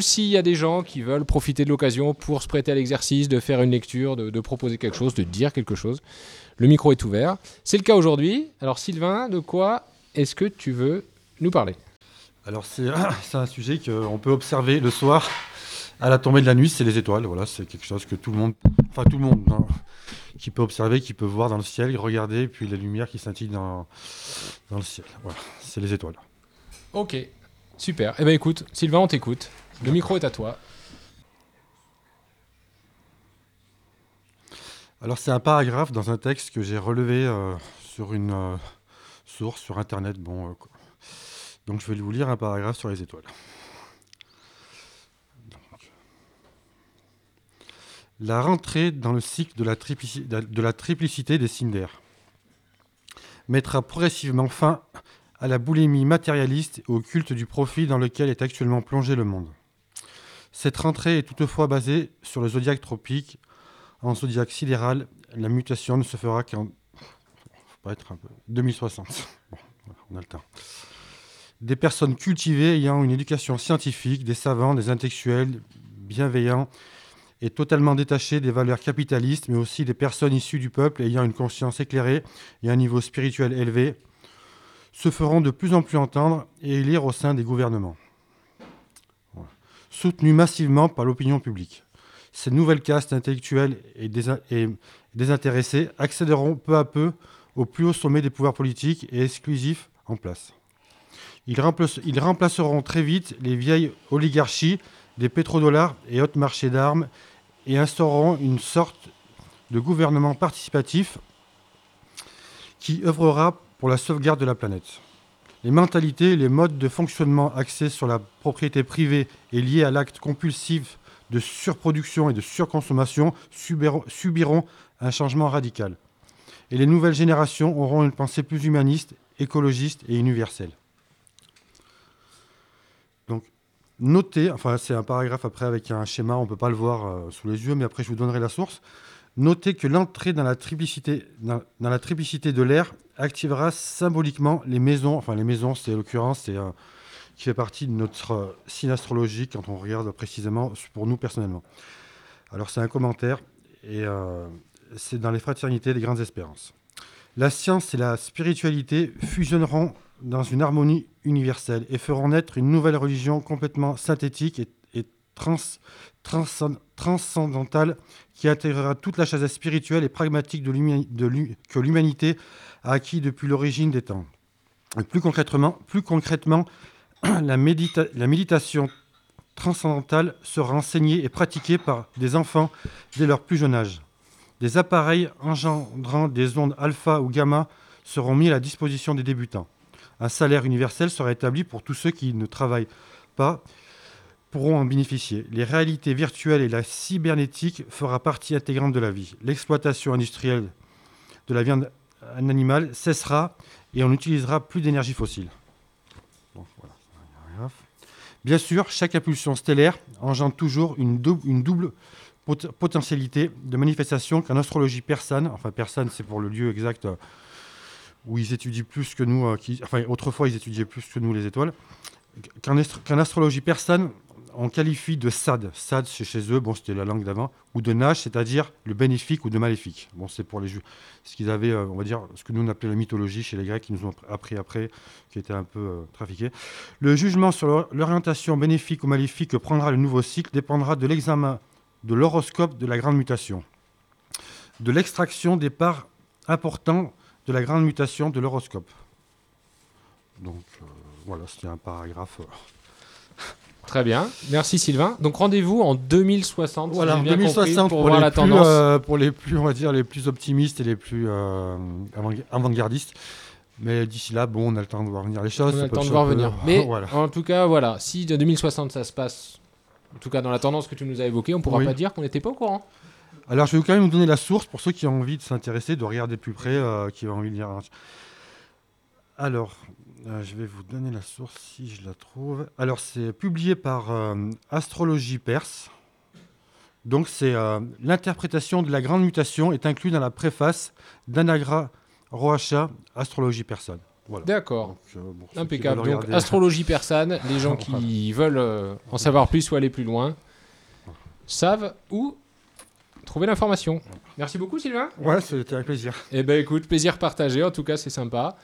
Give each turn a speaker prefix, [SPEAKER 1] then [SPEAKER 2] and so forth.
[SPEAKER 1] S'il y a des gens qui veulent profiter de l'occasion pour se prêter à l'exercice, de faire une lecture, de, de proposer quelque chose, de dire quelque chose, le micro est ouvert. C'est le cas aujourd'hui. Alors Sylvain, de quoi est-ce que tu veux nous parler?
[SPEAKER 2] Alors c'est un sujet qu'on peut observer le soir à la tombée de la nuit, c'est les étoiles. Voilà, c'est quelque chose que tout le monde, enfin tout le monde, hein, qui peut observer, qui peut voir dans le ciel, regarder, puis les lumières qui scintillent dans, dans le ciel. Voilà, c'est les étoiles.
[SPEAKER 1] Ok, super. Eh bien écoute, Sylvain, on t'écoute. Le micro est à toi.
[SPEAKER 2] Alors c'est un paragraphe dans un texte que j'ai relevé euh, sur une euh, source sur internet. Bon, euh, donc je vais vous lire un paragraphe sur les étoiles. La rentrée dans le cycle de la, triplicité des Cinder mettra progressivement fin à la boulimie matérialiste et au culte du profit dans lequel est actuellement plongé le monde. Cette rentrée est toutefois basée sur le zodiaque tropique en zodiaque sidéral, la mutation ne se fera qu'en faut pas être un peu 2060. Bon, voilà, on a le temps. Des personnes cultivées ayant une éducation scientifique, des savants, des intellectuels bienveillants et totalement détachés des valeurs capitalistes, mais aussi des personnes issues du peuple ayant une conscience éclairée et un niveau spirituel élevé, se feront de plus en plus entendre et élire au sein des gouvernements. Voilà. Soutenus massivement par l'opinion publique ces nouvelles castes intellectuelles et, désintéressées accéderont peu à peu au plus haut sommet des pouvoirs politiques et exclusifs en place. Ils remplaceront très vite les vieilles oligarchies des pétrodollars et autres marchés d'armes et instaureront une sorte de gouvernement participatif qui œuvrera pour la sauvegarde de la planète. Les mentalités les modes de fonctionnement axés sur la propriété privée et liés à l'acte compulsif de surproduction et de surconsommation subiront, subiront un changement radical. Et les nouvelles générations auront une pensée plus humaniste, écologiste et universelle. Donc, notez, enfin c'est un paragraphe après avec un schéma, on ne peut pas le voir euh, sous les yeux, mais après je vous donnerai la source. Notez que l'entrée dans la triplicité, dans, la triplicité de l'air activera symboliquement les maisons, enfin les maisons, c'est en l'occurrence, c'est qui fait partie de notre euh, signe astrologique quand on regarde précisément pour nous personnellement. Alors c'est un commentaire et euh, c'est dans les fraternités des grandes espérances. La science et la spiritualité fusionneront dans une harmonie universelle et feront naître une nouvelle religion complètement synthétique et, trans, transcend- transcendantale qui intégrera toute la chasse spirituelle et pragmatique que l'humanité a acquis depuis l'origine des temps. Et plus concrètement, plus concrètement la, la méditation transcendantale sera enseignée et pratiquée par des enfants dès leur plus jeune âge. Des appareils engendrant des ondes alpha ou gamma seront mis à la disposition des débutants. Un salaire universel sera établi pour tous ceux qui ne travaillent pas pourront en bénéficier. Les réalités virtuelles et la cybernétique fera partie intégrante de la vie. L'exploitation industrielle de la viande animale cessera et on n'utilisera plus d'énergie fossile. Bien sûr, chaque impulsion stellaire engendre toujours une, dou- une double pot- potentialité de manifestation qu'en astrologie persane, enfin persane c'est pour le lieu exact euh, où ils étudient plus que nous, euh, enfin autrefois ils étudiaient plus que nous les étoiles, qu'en astrologie persane on qualifie de sad, sad c'est chez eux, bon c'était la langue d'avant, ou de nage, c'est-à-dire le bénéfique ou de maléfique. Bon c'est pour les juifs, ce qu'ils avaient, euh, on va dire, ce que nous on appelait la mythologie chez les Grecs, qui nous ont appris après, qui était un peu euh, trafiqué. Le jugement sur l'or- l'orientation bénéfique ou maléfique que prendra le nouveau cycle dépendra de l'examen de l'horoscope de la grande mutation, de l'extraction des parts importantes de la grande mutation de l'horoscope. Donc euh, voilà, c'était un paragraphe.
[SPEAKER 1] Très bien. Merci Sylvain. Donc rendez-vous en 2060. si
[SPEAKER 2] Voilà,
[SPEAKER 1] j'ai bien
[SPEAKER 2] 2060
[SPEAKER 1] compris,
[SPEAKER 2] pour,
[SPEAKER 1] pour, voir
[SPEAKER 2] les
[SPEAKER 1] la
[SPEAKER 2] plus,
[SPEAKER 1] tendance.
[SPEAKER 2] euh, pour les plus, on va dire, les plus optimistes et les plus euh, avant- avant-gardistes. Mais d'ici là, bon, on a le temps de voir venir les choses.
[SPEAKER 1] On a le temps de voir venir. Mais
[SPEAKER 2] voilà.
[SPEAKER 1] en tout cas, voilà, si de 2060 ça se passe, en tout cas dans la tendance que tu nous as évoquée, on pourra
[SPEAKER 2] Oui.
[SPEAKER 1] pas dire qu'on n'était pas au courant.
[SPEAKER 2] Alors, je vais quand même vous donner la source pour ceux qui ont envie de s'intéresser, de regarder de plus près, euh, qui ont envie de lire. Alors, euh, je vais vous donner la source si je la trouve. Alors, c'est publié par euh, Astrologie Perse. Donc, c'est euh, l'interprétation de la grande mutation est inclue dans la préface d'Anagra Roacha, Astrologie Persane. Voilà.
[SPEAKER 1] D'accord.
[SPEAKER 2] Bon,
[SPEAKER 1] Impeccable. Donc,
[SPEAKER 2] regarder-
[SPEAKER 1] astrologie persane, les gens qui veulent euh, en savoir plus ou aller plus loin savent où trouver l'information. Merci beaucoup, Sylvain.
[SPEAKER 2] Ouais, c'était avec plaisir.
[SPEAKER 1] Eh ben écoute, plaisir partagé. En tout cas, c'est sympa.